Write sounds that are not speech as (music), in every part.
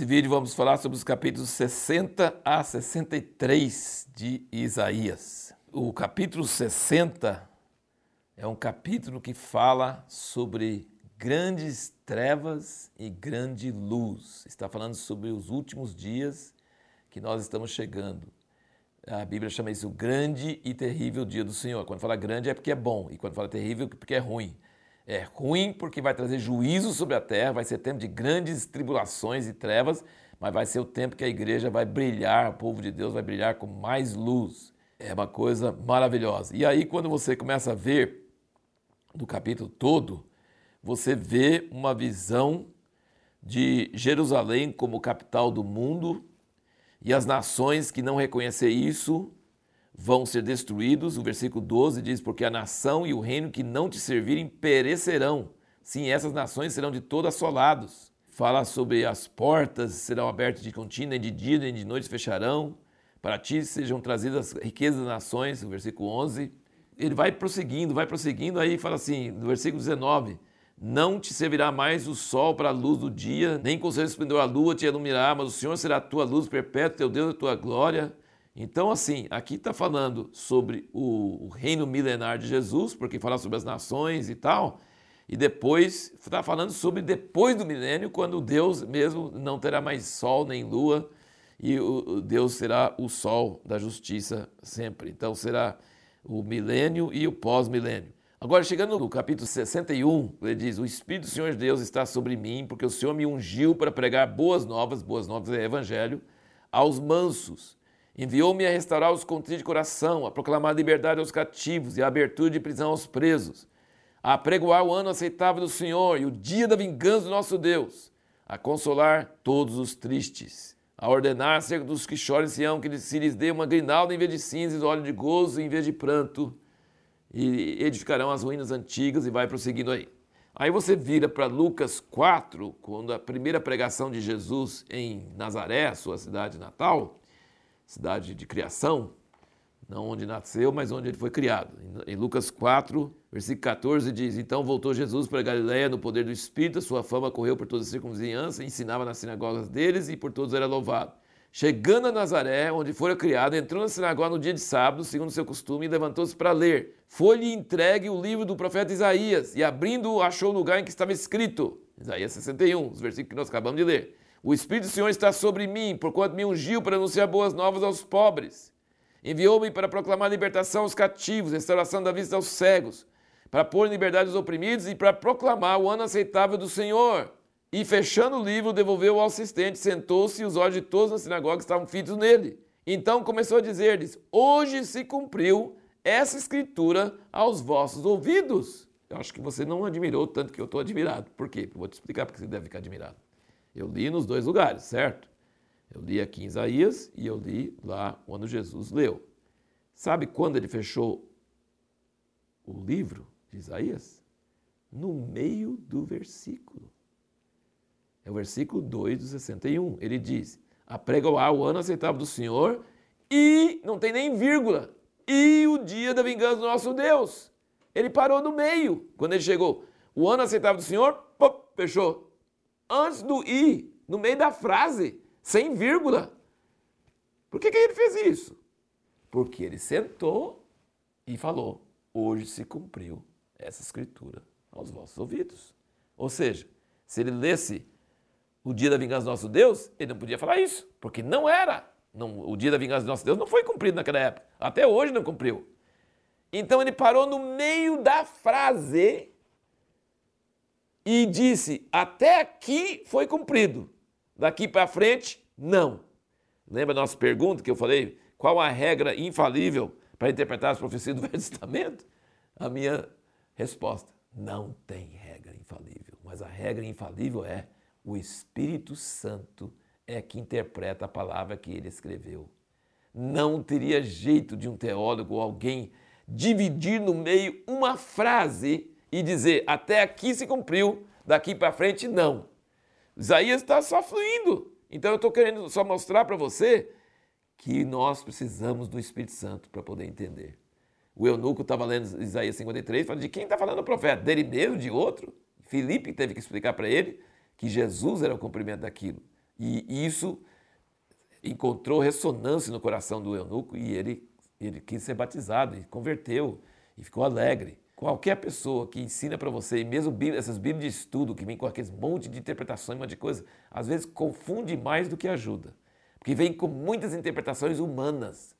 Nesse vídeo vamos falar sobre os capítulos 60 a 63 de Isaías. O capítulo 60 é um capítulo que fala sobre grandes trevas e grande luz. Está falando sobre os últimos dias que nós estamos chegando. A Bíblia chama isso o grande e terrível dia do Senhor. Quando fala grande é porque é bom, e quando fala terrível é porque é ruim. É ruim porque vai trazer juízo sobre a terra, vai ser tempo de grandes tribulações e trevas, mas vai ser o tempo que a igreja vai brilhar, o povo de Deus vai brilhar com mais luz. É uma coisa maravilhosa. E aí, quando você começa a ver do capítulo todo, você vê uma visão de Jerusalém como capital do mundo e as nações que não reconhecer isso vão ser destruídos. O versículo 12 diz: Porque a nação e o reino que não te servirem perecerão. Sim, essas nações serão de todo assolados. Fala sobre as portas serão abertas de contínuo, nem de dia nem de noite fecharão. Para ti sejam trazidas as riquezas das nações, o versículo 11. Ele vai prosseguindo, vai prosseguindo, aí fala assim, no versículo 19: Não te servirá mais o sol para a luz do dia, nem com seu esplendor a lua te iluminará, mas o Senhor será a tua luz perpétua, teu Deus a tua glória. Então, assim, aqui está falando sobre o, reino milenar de Jesus, porque fala sobre as nações e tal, e depois está falando sobre depois do milênio, quando Deus mesmo não terá mais sol nem lua, e Deus será o sol da justiça sempre. Então, será o milênio e o pós-milênio. Agora, chegando no capítulo 61, ele diz: O Espírito do Senhor Deus está sobre mim, porque o Senhor me ungiu para pregar boas novas, boas novas é evangelho, aos mansos Enviou-me a restaurar os contritos de coração, a proclamar liberdade aos cativos e a abertura de prisão aos presos, a pregoar o ano aceitável do Senhor e o dia da vingança do nosso Deus, a consolar todos os tristes, a ordenar acerca dos que choram em Sião que se lhes dê uma grinalda em vez de cinzas, óleo de gozo em vez de pranto, e edificarão as ruínas antigas e vai prosseguindo aí. Aí você vira para Lucas 4, quando a primeira pregação de Jesus em Nazaré, sua cidade natal, cidade de criação, não onde nasceu, mas onde ele foi criado. Em Lucas 4, versículo 14 diz: Então voltou Jesus para Galiléia no poder do Espírito, sua fama correu por toda a circunvizinhança, ensinava nas sinagogas deles e por todos era louvado. Chegando a Nazaré, onde fora criado, entrou na sinagoga no dia de sábado, segundo seu costume, e levantou-se para ler. Foi-lhe entregue o livro do profeta Isaías, e abrindo-o, achou o lugar em que estava escrito. Isaías 61, os versículos que nós acabamos de ler. O Espírito do Senhor está sobre mim, porquanto me ungiu para anunciar boas novas aos pobres. Enviou-me para proclamar libertação aos cativos, restauração da vista aos cegos, para pôr em liberdade os oprimidos e para proclamar o ano aceitável do Senhor. E fechando o livro, devolveu ao assistente, sentou-se e os olhos de todos na sinagoga estavam fitos nele. Então começou a dizer-lhes: Hoje se cumpriu essa escritura aos vossos ouvidos. Eu acho que você não admirou tanto que eu estou admirado. Por quê? Vou te explicar porque você deve ficar admirado. Eu li nos dois lugares, certo? Eu li aqui em Isaías e eu li lá quando Jesus leu. Sabe quando ele fechou o livro de Isaías? No meio do versículo. É o versículo 2 do 61. Ele diz: Apregoar o ano aceitável do Senhor e, não tem nem vírgula, e o dia da vingança do nosso Deus. Ele parou no meio. Quando ele chegou, o ano aceitável do Senhor, pop, fechou antes do i, no meio da frase, sem vírgula. Por que, que ele fez isso? Porque ele sentou e falou: Hoje se cumpriu essa escritura aos vossos ouvidos. Ou seja, se ele lesse o dia da vingança do nosso Deus, ele não podia falar isso, porque não era. Não, o dia da vingança do nosso Deus não foi cumprido naquela época. Até hoje não cumpriu. Então ele parou no meio da frase e disse: Até aqui foi cumprido, daqui para frente, não. Lembra da nossa pergunta que eu falei? Qual a regra infalível para interpretar as profecias do (laughs) Velho Testamento? A minha resposta: não tem regra infalível, mas a regra infalível é o Espírito Santo é que interpreta a palavra que ele escreveu. Não teria jeito de um teólogo ou alguém dividir no meio uma frase e dizer até aqui se cumpriu, daqui para frente não. Isaías está só fluindo. Então eu estou querendo só mostrar para você que nós precisamos do Espírito Santo para poder entender. O eunuco estava lendo Isaías 53, falando de quem está falando o profeta? Dele mesmo, de outro? Filipe teve que explicar para ele que Jesus era o cumprimento daquilo. E isso encontrou ressonância no coração do eunuco e ele, ele quis ser batizado e converteu e ficou alegre. Qualquer pessoa que ensina para você, e mesmo essas bíblias de estudo que vem com aqueles monte de interpretações, um monte de coisa, às vezes confunde mais do que ajuda. Porque vem com muitas interpretações humanas.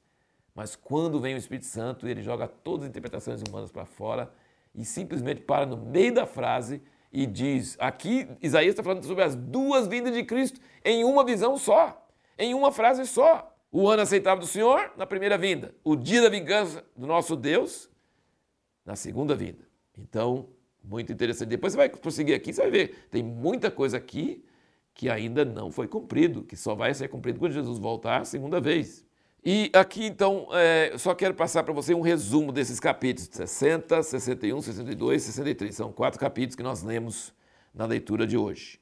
Mas quando vem o Espírito Santo, ele joga todas as interpretações humanas para fora e simplesmente para no meio da frase e diz: aqui Isaías está falando sobre as duas vindas de Cristo em uma visão só, em uma frase só. O ano aceitável do Senhor na primeira vinda, o dia da vingança do nosso Deus na segunda vinda. Então, muito interessante. Depois você vai prosseguir aqui, você vai ver, tem muita coisa aqui que ainda não foi cumprido, que só vai ser cumprido quando Jesus voltar a segunda vez. E aqui, então, é, só quero passar para você um resumo desses capítulos 60, 61, 62, 63. São quatro capítulos que nós lemos na leitura de hoje.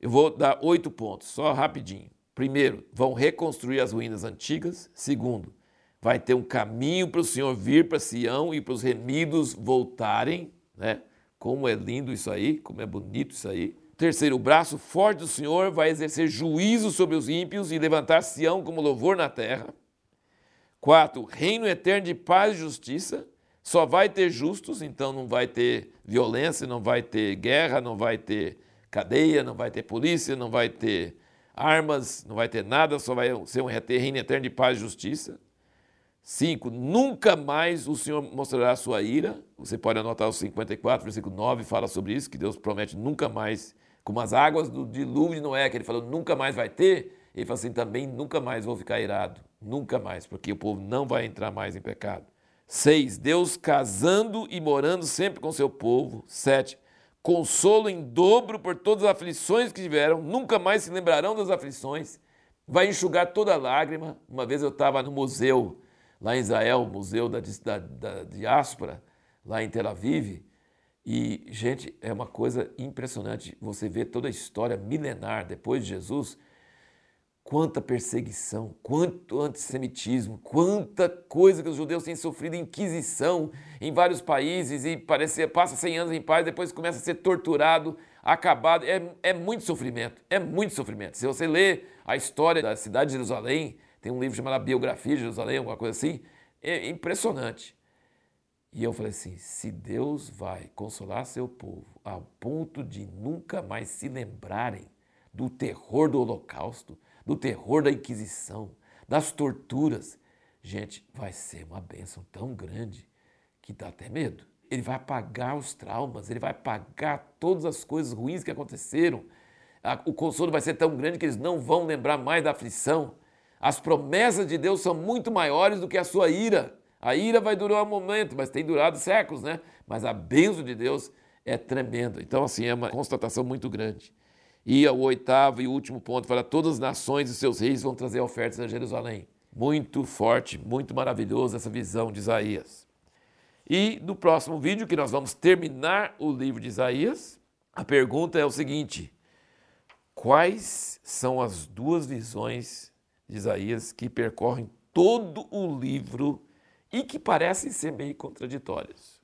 Eu vou dar oito pontos, só rapidinho. Primeiro, vão reconstruir as ruínas antigas. Segundo, vai ter um caminho para o Senhor vir para Sião e para os remidos voltarem. Né? Como é lindo isso aí, como é bonito isso aí. Terceiro, o braço forte do Senhor vai exercer juízo sobre os ímpios e levantar Sião como louvor na terra. Quatro, reino eterno de paz e justiça. Só vai ter justos, então não vai ter violência, não vai ter guerra, não vai ter cadeia, não vai ter polícia, não vai ter armas, não vai ter nada, só vai ser um reino eterno de paz e justiça. Cinco, nunca mais o Senhor mostrará a sua ira. Você pode anotar o 54, versículo 9, fala sobre isso, que Deus promete nunca mais, como as águas do dilúvio de Noé, que ele falou nunca mais vai ter, ele fala assim, também nunca mais vou ficar irado. Nunca mais, porque o povo não vai entrar mais em pecado. Seis, Deus casando e morando sempre com seu povo. Sete, consolo em dobro por todas as aflições que tiveram, nunca mais se lembrarão das aflições. Vai enxugar toda lágrima. Uma vez eu estava no museu, lá em Israel, museu da, da, da diáspora, lá em Tel Aviv, e, gente, é uma coisa impressionante você ver toda a história milenar depois de Jesus Quanta perseguição, quanto antissemitismo, quanta coisa que os judeus têm sofrido, inquisição em vários países e parece passa 100 anos em paz, depois começa a ser torturado, acabado. É, é muito sofrimento, é muito sofrimento. Se você lê a história da cidade de Jerusalém, tem um livro chamado Biografia de Jerusalém, alguma coisa assim, é impressionante. E eu falei assim: se Deus vai consolar seu povo ao ponto de nunca mais se lembrarem do terror do Holocausto, do terror da Inquisição, das torturas. Gente, vai ser uma bênção tão grande que dá até medo. Ele vai apagar os traumas, ele vai apagar todas as coisas ruins que aconteceram. O consolo vai ser tão grande que eles não vão lembrar mais da aflição. As promessas de Deus são muito maiores do que a sua ira. A ira vai durar um momento, mas tem durado séculos, né? Mas a bênção de Deus é tremenda. Então, assim, é uma constatação muito grande. E o oitavo e último ponto fala: todas as nações e seus reis vão trazer ofertas a Jerusalém. Muito forte, muito maravilhoso essa visão de Isaías. E no próximo vídeo, que nós vamos terminar o livro de Isaías, a pergunta é o seguinte: quais são as duas visões de Isaías que percorrem todo o livro e que parecem ser meio contraditórias?